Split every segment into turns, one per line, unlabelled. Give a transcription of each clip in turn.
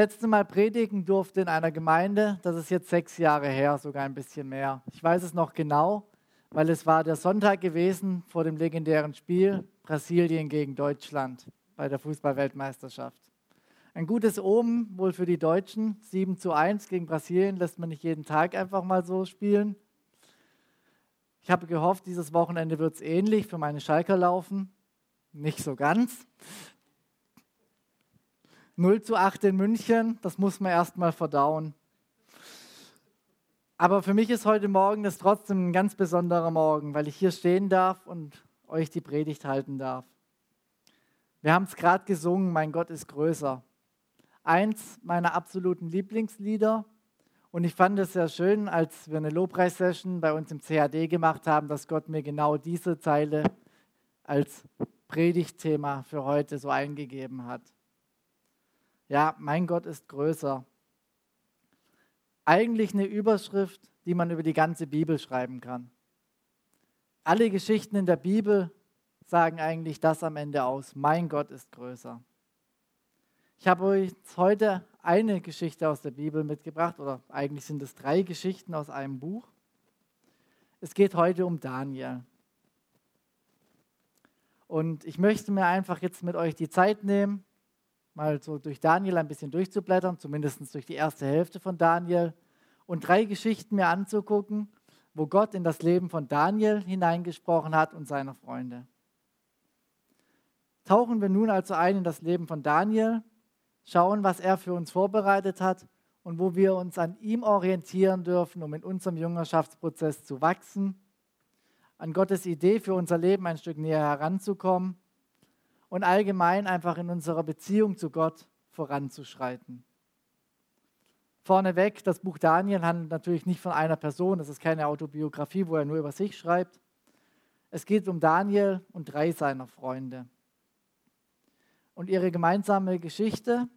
letzte Mal predigen durfte in einer Gemeinde, das ist jetzt sechs Jahre her, sogar ein bisschen mehr. Ich weiß es noch genau, weil es war der Sonntag gewesen vor dem legendären Spiel Brasilien gegen Deutschland bei der Fußballweltmeisterschaft. Ein gutes Omen wohl für die Deutschen. 7 zu 1 gegen Brasilien lässt man nicht jeden Tag einfach mal so spielen. Ich habe gehofft, dieses Wochenende wird es ähnlich für meine Schalker laufen. Nicht so ganz. 0 zu 8 in München, das muss man erst mal verdauen. Aber für mich ist heute Morgen das trotzdem ein ganz besonderer Morgen, weil ich hier stehen darf und euch die Predigt halten darf. Wir haben es gerade gesungen, mein Gott ist größer. Eins meiner absoluten Lieblingslieder. Und ich fand es sehr schön, als wir eine Lobpreissession bei uns im CAD gemacht haben, dass Gott mir genau diese Zeile als Predigtthema für heute so eingegeben hat. Ja, mein Gott ist größer. Eigentlich eine Überschrift, die man über die ganze Bibel schreiben kann. Alle Geschichten in der Bibel sagen eigentlich das am Ende aus. Mein Gott ist größer. Ich habe euch heute eine Geschichte aus der Bibel mitgebracht, oder eigentlich sind es drei Geschichten aus einem Buch. Es geht heute um Daniel. Und ich möchte mir einfach jetzt mit euch die Zeit nehmen, mal so durch Daniel ein bisschen durchzublättern, zumindest durch die erste Hälfte von Daniel, und drei Geschichten mir anzugucken, wo Gott in das Leben von Daniel hineingesprochen hat und seiner Freunde. Tauchen wir nun also ein in das Leben von Daniel, schauen, was er für uns vorbereitet hat und wo wir uns an ihm orientieren dürfen, um in unserem Jüngerschaftsprozess zu wachsen, an Gottes Idee für unser Leben ein Stück näher heranzukommen und allgemein einfach in unserer Beziehung zu Gott voranzuschreiten. Vorneweg, das Buch Daniel handelt natürlich nicht von einer Person, es ist keine Autobiografie, wo er nur über sich schreibt. Es geht um Daniel und drei seiner Freunde. Und ihre gemeinsame Geschichte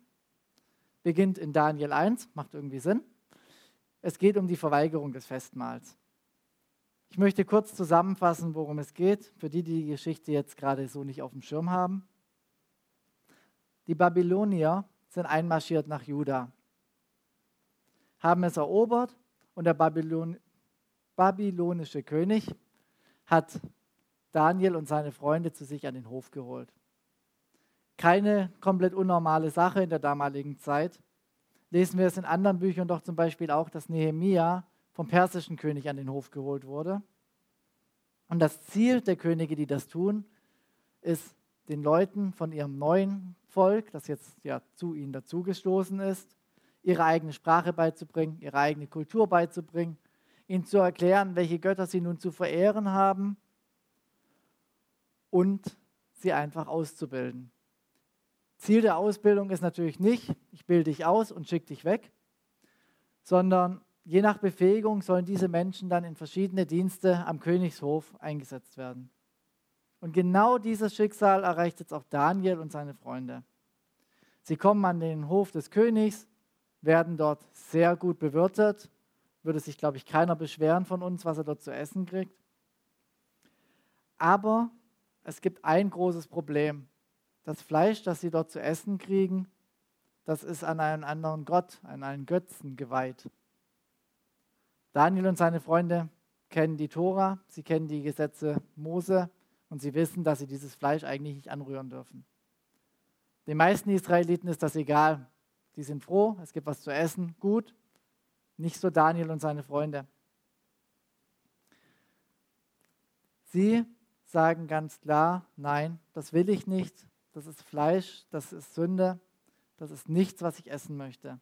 beginnt in Daniel 1, macht irgendwie Sinn. Es geht um die Verweigerung des Festmahls. Ich möchte kurz zusammenfassen, worum es geht, für die, die die Geschichte jetzt gerade so nicht auf dem Schirm haben. Die Babylonier sind einmarschiert nach Juda, haben es erobert und der Babylon babylonische König hat Daniel und seine Freunde zu sich an den Hof geholt. Keine komplett unnormale Sache in der damaligen Zeit. Lesen wir es in anderen Büchern doch zum Beispiel auch, dass Nehemia vom persischen König an den Hof geholt wurde. Und das Ziel der Könige, die das tun, ist, den Leuten von ihrem neuen Volk, das jetzt ja zu ihnen dazugestoßen ist, ihre eigene Sprache beizubringen, ihre eigene Kultur beizubringen, ihnen zu erklären, welche Götter sie nun zu verehren haben und sie einfach auszubilden. Ziel der Ausbildung ist natürlich nicht, ich bilde dich aus und schicke dich weg, sondern je nach Befähigung sollen diese Menschen dann in verschiedene Dienste am Königshof eingesetzt werden. Und genau dieses Schicksal erreicht jetzt auch Daniel und seine Freunde. Sie kommen an den Hof des Königs, werden dort sehr gut bewirtet. Würde sich, glaube ich, keiner beschweren von uns, was er dort zu essen kriegt. Aber es gibt ein großes Problem. Das Fleisch, das sie dort zu essen kriegen, das ist an einen anderen Gott, an einen Götzen geweiht. Daniel und seine Freunde kennen die Tora, sie kennen die Gesetze Mose und sie wissen, dass sie dieses Fleisch eigentlich nicht anrühren dürfen. Den meisten Israeliten ist das egal. Die sind froh, es gibt was zu essen, gut. Nicht so Daniel und seine Freunde. Sie sagen ganz klar, nein, das will ich nicht. Das ist Fleisch, das ist Sünde, das ist nichts, was ich essen möchte.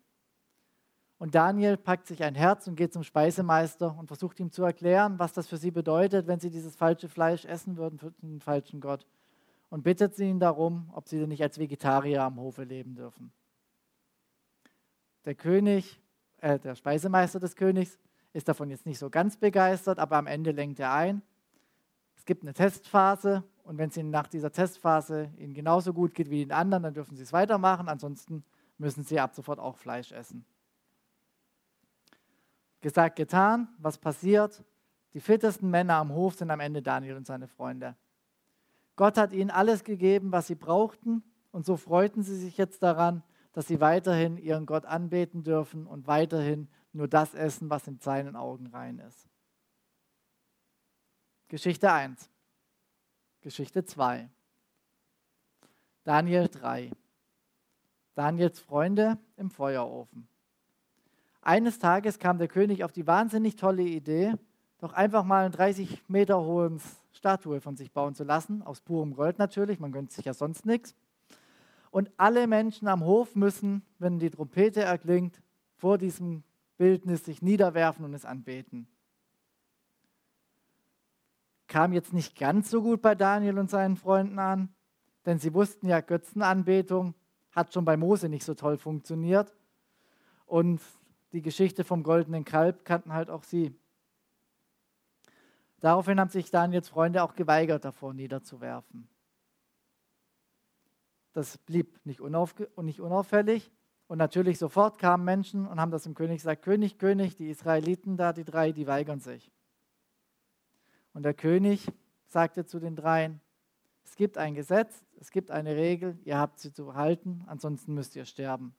Und Daniel packt sich ein Herz und geht zum Speisemeister und versucht ihm zu erklären, was das für sie bedeutet, wenn sie dieses falsche Fleisch essen würden für den falschen Gott. Und bittet sie ihn darum, ob sie denn nicht als Vegetarier am Hofe leben dürfen. Der König, äh, der Speisemeister des Königs, ist davon jetzt nicht so ganz begeistert, aber am Ende lenkt er ein. Es gibt eine Testphase und wenn es ihnen nach dieser Testphase ihnen genauso gut geht wie den anderen, dann dürfen sie es weitermachen. Ansonsten müssen sie ab sofort auch Fleisch essen. Gesagt, getan. Was passiert? Die fittesten Männer am Hof sind am Ende Daniel und seine Freunde. Gott hat ihnen alles gegeben, was sie brauchten. Und so freuten sie sich jetzt daran, dass sie weiterhin ihren Gott anbeten dürfen und weiterhin nur das essen, was in seinen Augen rein ist. Geschichte 1. Geschichte 2. Daniel 3. Daniels Freunde im Feuerofen. Eines Tages kam der König auf die wahnsinnig tolle Idee, doch einfach mal eine 30 Meter hohe Statue von sich bauen zu lassen, aus purem Gold natürlich, man gönnt sich ja sonst nichts. Und alle Menschen am Hof müssen, wenn die Trompete erklingt, vor diesem Bildnis sich niederwerfen und es anbeten. Kam jetzt nicht ganz so gut bei Daniel und seinen Freunden an, denn sie wussten ja, Götzenanbetung hat schon bei Mose nicht so toll funktioniert. Und die Geschichte vom goldenen Kalb kannten halt auch sie. Daraufhin haben sich Daniels Freunde auch geweigert, davor niederzuwerfen. Das blieb nicht, nicht unauffällig. Und natürlich sofort kamen Menschen und haben das dem König gesagt, König, König, die Israeliten da, die drei, die weigern sich. Und der König sagte zu den dreien, es gibt ein Gesetz, es gibt eine Regel, ihr habt sie zu halten, ansonsten müsst ihr sterben.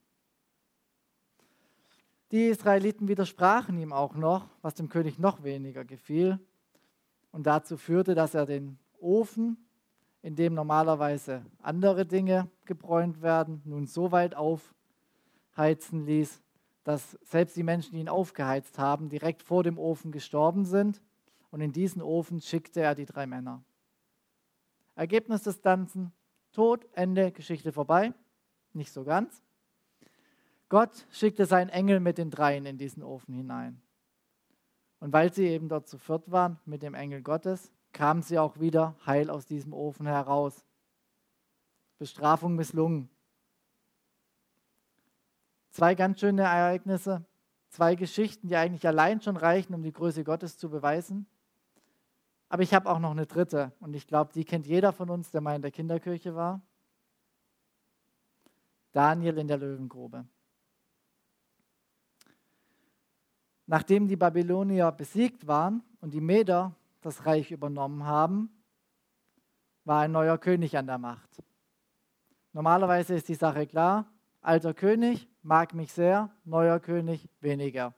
Die Israeliten widersprachen ihm auch noch, was dem König noch weniger gefiel und dazu führte, dass er den Ofen, in dem normalerweise andere Dinge gebräunt werden, nun so weit aufheizen ließ, dass selbst die Menschen, die ihn aufgeheizt haben, direkt vor dem Ofen gestorben sind. Und in diesen Ofen schickte er die drei Männer. Ergebnis des Ganzen, Tod, Ende, Geschichte vorbei. Nicht so ganz. Gott schickte seinen Engel mit den dreien in diesen Ofen hinein. Und weil sie eben dort zu viert waren mit dem Engel Gottes, kamen sie auch wieder heil aus diesem Ofen heraus. Bestrafung misslungen. Zwei ganz schöne Ereignisse, zwei Geschichten, die eigentlich allein schon reichen, um die Größe Gottes zu beweisen. Aber ich habe auch noch eine dritte und ich glaube, die kennt jeder von uns, der mal in der Kinderkirche war. Daniel in der Löwengrube. Nachdem die Babylonier besiegt waren und die Meder das Reich übernommen haben, war ein neuer König an der Macht. Normalerweise ist die Sache klar, alter König mag mich sehr, neuer König weniger.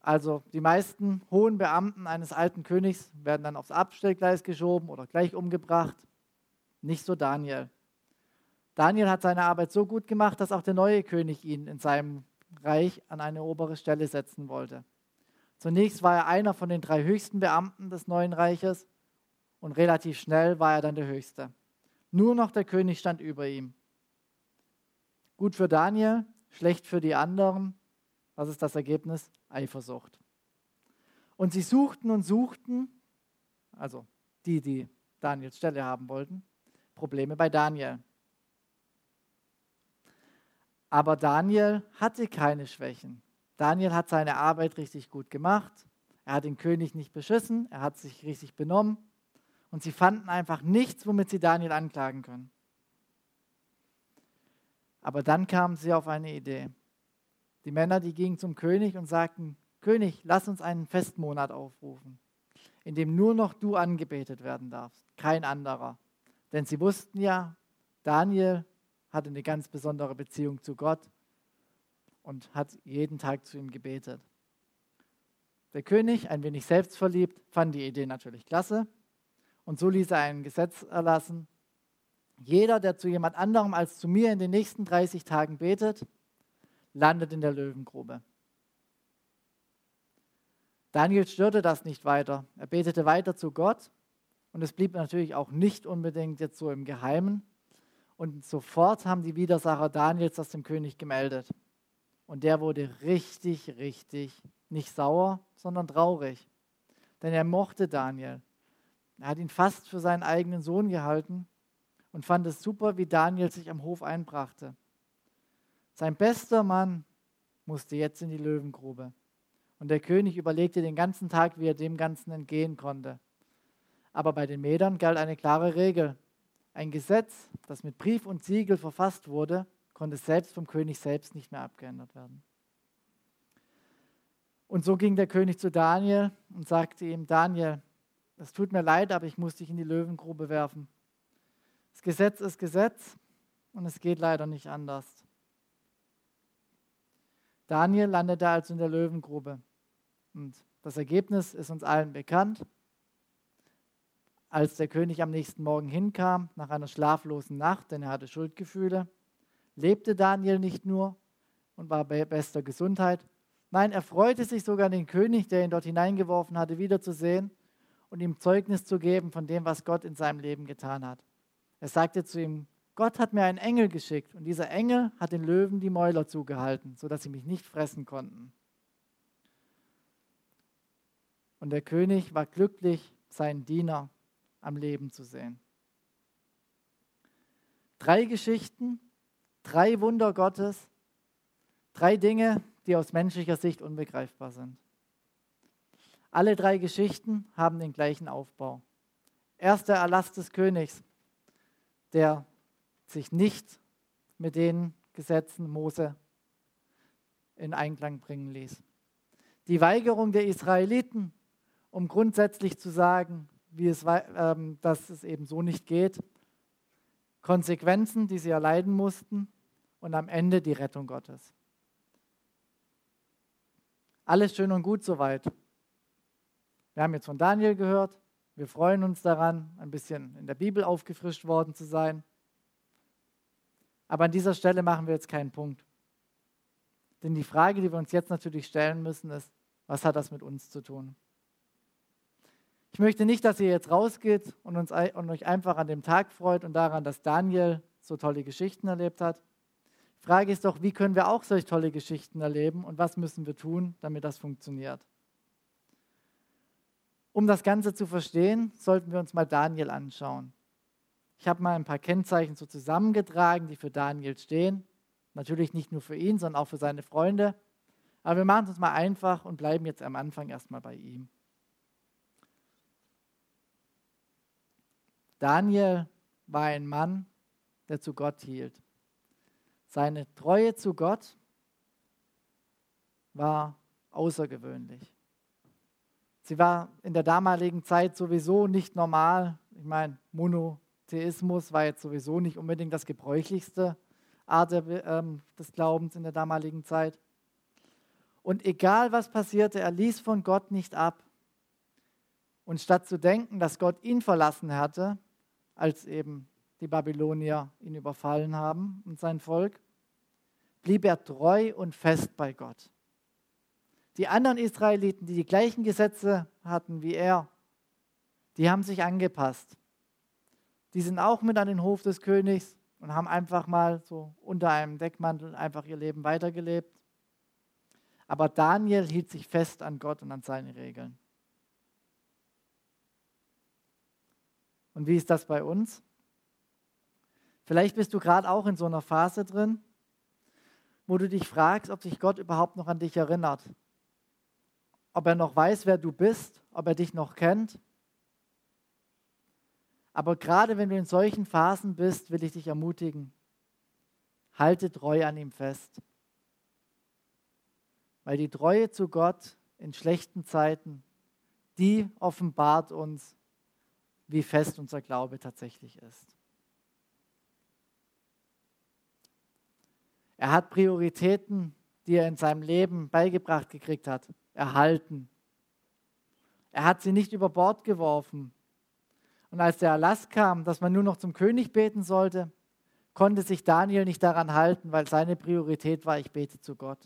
Also die meisten hohen Beamten eines alten Königs werden dann aufs Abstellgleis geschoben oder gleich umgebracht. Nicht so Daniel. Daniel hat seine Arbeit so gut gemacht, dass auch der neue König ihn in seinem Reich an eine obere Stelle setzen wollte. Zunächst war er einer von den drei höchsten Beamten des neuen Reiches und relativ schnell war er dann der Höchste. Nur noch der König stand über ihm. Gut für Daniel, schlecht für die anderen. Was ist das Ergebnis? Eifersucht. Und sie suchten und suchten, also die, die Daniels Stelle haben wollten, Probleme bei Daniel. Aber Daniel hatte keine Schwächen. Daniel hat seine Arbeit richtig gut gemacht. Er hat den König nicht beschissen. Er hat sich richtig benommen. Und sie fanden einfach nichts, womit sie Daniel anklagen können. Aber dann kamen sie auf eine Idee. Die Männer, die gingen zum König und sagten, König, lass uns einen Festmonat aufrufen, in dem nur noch du angebetet werden darfst, kein anderer. Denn sie wussten ja, Daniel hatte eine ganz besondere Beziehung zu Gott und hat jeden Tag zu ihm gebetet. Der König, ein wenig selbstverliebt, fand die Idee natürlich klasse und so ließ er ein Gesetz erlassen. Jeder, der zu jemand anderem als zu mir in den nächsten 30 Tagen betet, landet in der Löwengrube. Daniel störte das nicht weiter. Er betete weiter zu Gott und es blieb natürlich auch nicht unbedingt jetzt so im Geheimen, und sofort haben die Widersacher Daniels das dem König gemeldet. Und der wurde richtig, richtig nicht sauer, sondern traurig. Denn er mochte Daniel. Er hat ihn fast für seinen eigenen Sohn gehalten und fand es super, wie Daniel sich am Hof einbrachte. Sein bester Mann musste jetzt in die Löwengrube. Und der König überlegte den ganzen Tag, wie er dem Ganzen entgehen konnte. Aber bei den Medern galt eine klare Regel. Ein Gesetz, das mit Brief und Siegel verfasst wurde, konnte selbst vom König selbst nicht mehr abgeändert werden. Und so ging der König zu Daniel und sagte ihm, Daniel, es tut mir leid, aber ich muss dich in die Löwengrube werfen. Das Gesetz ist Gesetz und es geht leider nicht anders. Daniel landete also in der Löwengrube. Und das Ergebnis ist uns allen bekannt. Als der König am nächsten Morgen hinkam, nach einer schlaflosen Nacht, denn er hatte Schuldgefühle, lebte Daniel nicht nur und war bei bester Gesundheit. Nein, er freute sich sogar, den König, der ihn dort hineingeworfen hatte, wiederzusehen und ihm Zeugnis zu geben von dem, was Gott in seinem Leben getan hat. Er sagte zu ihm, Gott hat mir einen Engel geschickt und dieser Engel hat den Löwen die Mäuler zugehalten, sodass sie mich nicht fressen konnten. Und der König war glücklich, seinen Diener am Leben zu sehen. Drei Geschichten, drei Wunder Gottes, drei Dinge, die aus menschlicher Sicht unbegreifbar sind. Alle drei Geschichten haben den gleichen Aufbau. Erst der Erlass des Königs, der sich nicht mit den Gesetzen Mose in Einklang bringen ließ. Die Weigerung der Israeliten, um grundsätzlich zu sagen, wie es, ähm, dass es eben so nicht geht, Konsequenzen, die sie erleiden mussten und am Ende die Rettung Gottes. Alles schön und gut soweit. Wir haben jetzt von Daniel gehört. Wir freuen uns daran, ein bisschen in der Bibel aufgefrischt worden zu sein. Aber an dieser Stelle machen wir jetzt keinen Punkt. Denn die Frage, die wir uns jetzt natürlich stellen müssen, ist, was hat das mit uns zu tun? Ich möchte nicht, dass ihr jetzt rausgeht und, uns, und euch einfach an dem Tag freut und daran, dass Daniel so tolle Geschichten erlebt hat. Die Frage ist doch, wie können wir auch solch tolle Geschichten erleben und was müssen wir tun, damit das funktioniert? Um das Ganze zu verstehen, sollten wir uns mal Daniel anschauen. Ich habe mal ein paar Kennzeichen so zusammengetragen, die für Daniel stehen. Natürlich nicht nur für ihn, sondern auch für seine Freunde. Aber wir machen es uns mal einfach und bleiben jetzt am Anfang erstmal bei ihm. Daniel war ein Mann, der zu Gott hielt. Seine Treue zu Gott war außergewöhnlich. Sie war in der damaligen Zeit sowieso nicht normal. Ich meine, Mono, Theismus war jetzt sowieso nicht unbedingt das gebräuchlichste Art ähm, des Glaubens in der damaligen Zeit. Und egal was passierte, er ließ von Gott nicht ab. Und statt zu denken, dass Gott ihn verlassen hatte, als eben die Babylonier ihn überfallen haben und sein Volk, blieb er treu und fest bei Gott. Die anderen Israeliten, die die gleichen Gesetze hatten wie er, die haben sich angepasst die sind auch mit an den Hof des Königs und haben einfach mal so unter einem Deckmantel einfach ihr Leben weitergelebt. Aber Daniel hielt sich fest an Gott und an seine Regeln. Und wie ist das bei uns? Vielleicht bist du gerade auch in so einer Phase drin, wo du dich fragst, ob sich Gott überhaupt noch an dich erinnert. Ob er noch weiß, wer du bist, ob er dich noch kennt aber gerade wenn du in solchen Phasen bist, will ich dich ermutigen, halte treu an ihm fest. Weil die Treue zu Gott in schlechten Zeiten, die offenbart uns, wie fest unser Glaube tatsächlich ist. Er hat Prioritäten, die er in seinem Leben beigebracht gekriegt hat, erhalten. Er hat sie nicht über Bord geworfen, und als der Erlass kam, dass man nur noch zum König beten sollte, konnte sich Daniel nicht daran halten, weil seine Priorität war, ich bete zu Gott.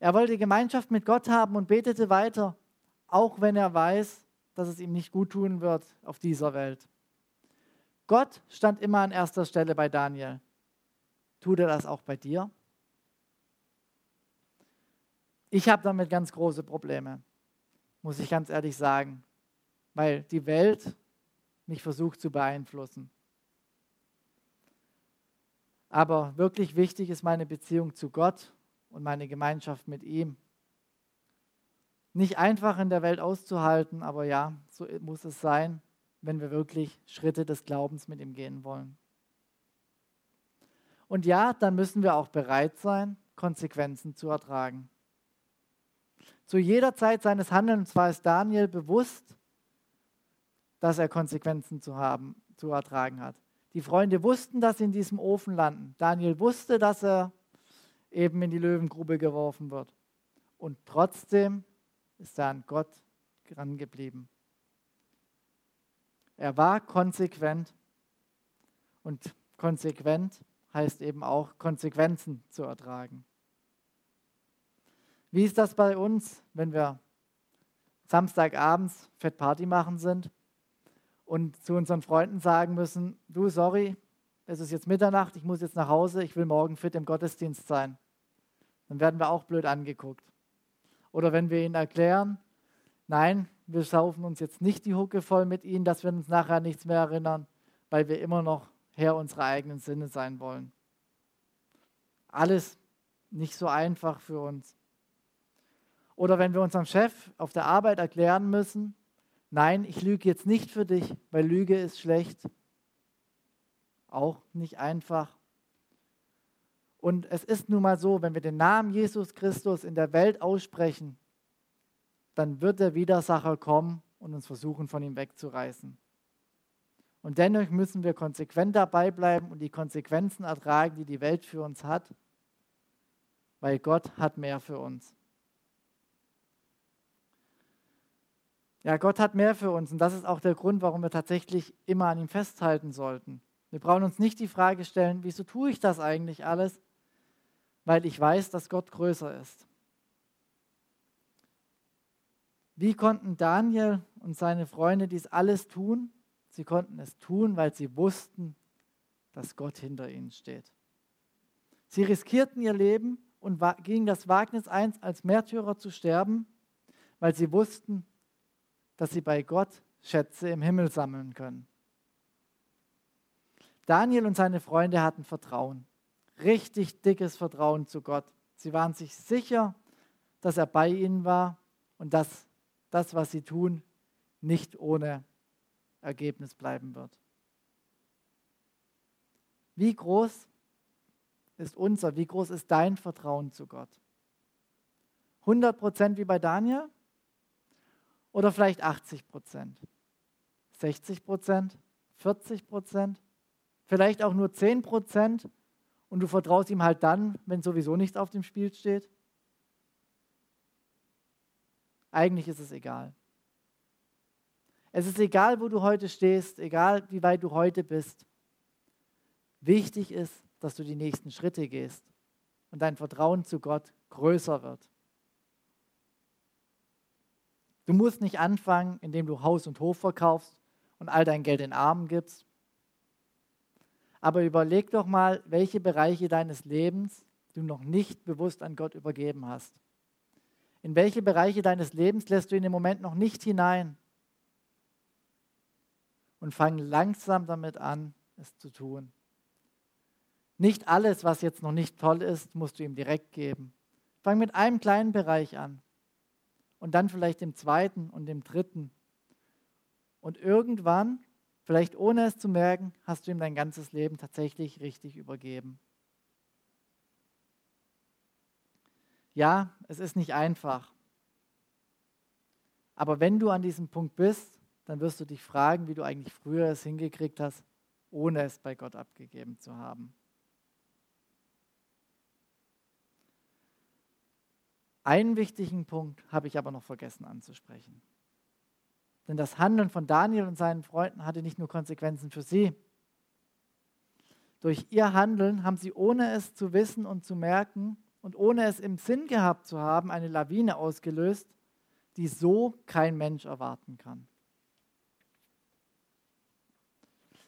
Er wollte Gemeinschaft mit Gott haben und betete weiter, auch wenn er weiß, dass es ihm nicht gut tun wird auf dieser Welt. Gott stand immer an erster Stelle bei Daniel. Tut er das auch bei dir? Ich habe damit ganz große Probleme, muss ich ganz ehrlich sagen weil die Welt mich versucht zu beeinflussen. Aber wirklich wichtig ist meine Beziehung zu Gott und meine Gemeinschaft mit ihm. Nicht einfach in der Welt auszuhalten, aber ja, so muss es sein, wenn wir wirklich Schritte des Glaubens mit ihm gehen wollen. Und ja, dann müssen wir auch bereit sein, Konsequenzen zu ertragen. Zu jeder Zeit seines Handelns war es Daniel bewusst, dass er Konsequenzen zu haben, zu ertragen hat. Die Freunde wussten, dass sie in diesem Ofen landen. Daniel wusste, dass er eben in die Löwengrube geworfen wird. Und trotzdem ist er an Gott dran geblieben. Er war konsequent. Und konsequent heißt eben auch Konsequenzen zu ertragen. Wie ist das bei uns, wenn wir Samstagabends Fettparty machen sind und zu unseren Freunden sagen müssen, du, sorry, es ist jetzt Mitternacht, ich muss jetzt nach Hause, ich will morgen fit im Gottesdienst sein. Dann werden wir auch blöd angeguckt. Oder wenn wir ihnen erklären, nein, wir saufen uns jetzt nicht die Hucke voll mit ihnen, dass wir uns nachher nichts mehr erinnern, weil wir immer noch Herr unserer eigenen Sinne sein wollen. Alles nicht so einfach für uns. Oder wenn wir unserem Chef auf der Arbeit erklären müssen, nein, ich lüge jetzt nicht für dich, weil Lüge ist schlecht. Auch nicht einfach. Und es ist nun mal so, wenn wir den Namen Jesus Christus in der Welt aussprechen, dann wird der Widersacher kommen und uns versuchen, von ihm wegzureißen. Und dennoch müssen wir konsequent dabei bleiben und die Konsequenzen ertragen, die die Welt für uns hat, weil Gott hat mehr für uns. Ja, Gott hat mehr für uns und das ist auch der Grund, warum wir tatsächlich immer an ihm festhalten sollten. Wir brauchen uns nicht die Frage stellen, wieso tue ich das eigentlich alles? Weil ich weiß, dass Gott größer ist. Wie konnten Daniel und seine Freunde dies alles tun? Sie konnten es tun, weil sie wussten, dass Gott hinter ihnen steht. Sie riskierten ihr Leben und gingen das Wagnis ein, als Märtyrer zu sterben, weil sie wussten, dass sie bei Gott Schätze im Himmel sammeln können. Daniel und seine Freunde hatten Vertrauen, richtig dickes Vertrauen zu Gott. Sie waren sich sicher, dass er bei ihnen war und dass das, was sie tun, nicht ohne Ergebnis bleiben wird. Wie groß ist unser, wie groß ist dein Vertrauen zu Gott? 100 Prozent wie bei Daniel? Oder vielleicht 80 Prozent? 60 Prozent? 40 Prozent? Vielleicht auch nur 10 Prozent und du vertraust ihm halt dann, wenn sowieso nichts auf dem Spiel steht? Eigentlich ist es egal. Es ist egal, wo du heute stehst, egal wie weit du heute bist. Wichtig ist, dass du die nächsten Schritte gehst und dein Vertrauen zu Gott größer wird. Du musst nicht anfangen, indem du Haus und Hof verkaufst und all dein Geld in Armen gibst. Aber überleg doch mal, welche Bereiche deines Lebens du noch nicht bewusst an Gott übergeben hast. In welche Bereiche deines Lebens lässt du ihn im Moment noch nicht hinein? Und fang langsam damit an, es zu tun. Nicht alles, was jetzt noch nicht toll ist, musst du ihm direkt geben. Fang mit einem kleinen Bereich an und dann vielleicht dem zweiten und dem dritten. Und irgendwann, vielleicht ohne es zu merken, hast du ihm dein ganzes Leben tatsächlich richtig übergeben. Ja, es ist nicht einfach. Aber wenn du an diesem Punkt bist, dann wirst du dich fragen, wie du eigentlich früher es hingekriegt hast, ohne es bei Gott abgegeben zu haben. Einen wichtigen Punkt habe ich aber noch vergessen anzusprechen. Denn das Handeln von Daniel und seinen Freunden hatte nicht nur Konsequenzen für sie. Durch ihr Handeln haben sie, ohne es zu wissen und zu merken und ohne es im Sinn gehabt zu haben, eine Lawine ausgelöst, die so kein Mensch erwarten kann.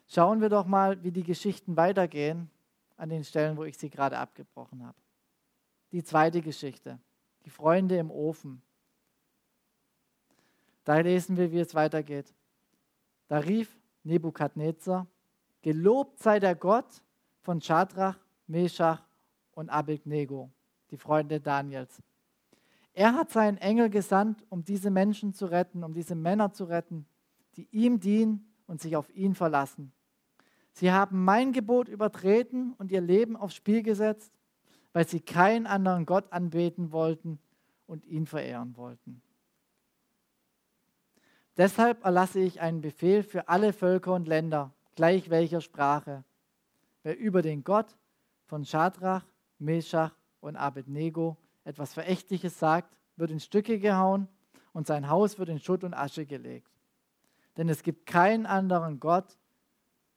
Schauen wir doch mal, wie die Geschichten weitergehen an den Stellen, wo ich sie gerade abgebrochen habe. Die zweite Geschichte die Freunde im Ofen. Da lesen wir, wie es weitergeht. Da rief Nebukadnezar, Gelobt sei der Gott von Schadrach, Meshach und Abednego, die Freunde Daniels. Er hat seinen Engel gesandt, um diese Menschen zu retten, um diese Männer zu retten, die ihm dienen und sich auf ihn verlassen. Sie haben mein Gebot übertreten und ihr Leben aufs Spiel gesetzt weil sie keinen anderen Gott anbeten wollten und ihn verehren wollten. Deshalb erlasse ich einen Befehl für alle Völker und Länder, gleich welcher Sprache. Wer über den Gott von Schadrach, Meshach und Abednego etwas Verächtliches sagt, wird in Stücke gehauen und sein Haus wird in Schutt und Asche gelegt. Denn es gibt keinen anderen Gott,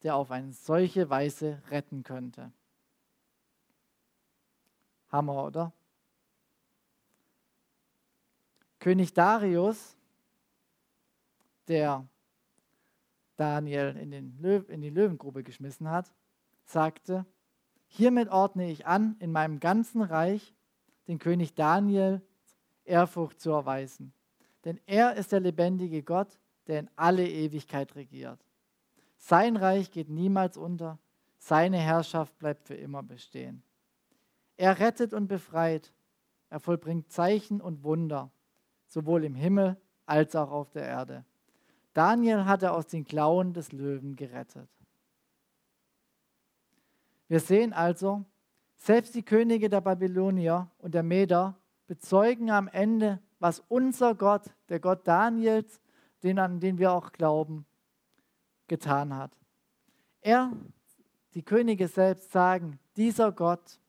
der auf eine solche Weise retten könnte. Hammer, oder? König Darius, der Daniel in, den Löw in die Löwengrube geschmissen hat, sagte, hiermit ordne ich an, in meinem ganzen Reich den König Daniel Ehrfurcht zu erweisen. Denn er ist der lebendige Gott, der in alle Ewigkeit regiert. Sein Reich geht niemals unter, seine Herrschaft bleibt für immer bestehen. Er rettet und befreit, er vollbringt Zeichen und Wunder, sowohl im Himmel als auch auf der Erde. Daniel hat er aus den Klauen des Löwen gerettet. Wir sehen also, selbst die Könige der Babylonier und der Meder bezeugen am Ende, was unser Gott, der Gott Daniels, den an den wir auch glauben, getan hat. Er, die Könige selbst sagen, dieser Gott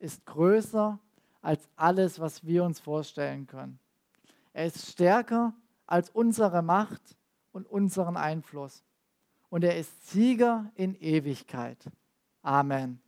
ist größer als alles, was wir uns vorstellen können. Er ist stärker als unsere Macht und unseren Einfluss. Und er ist Sieger in Ewigkeit. Amen.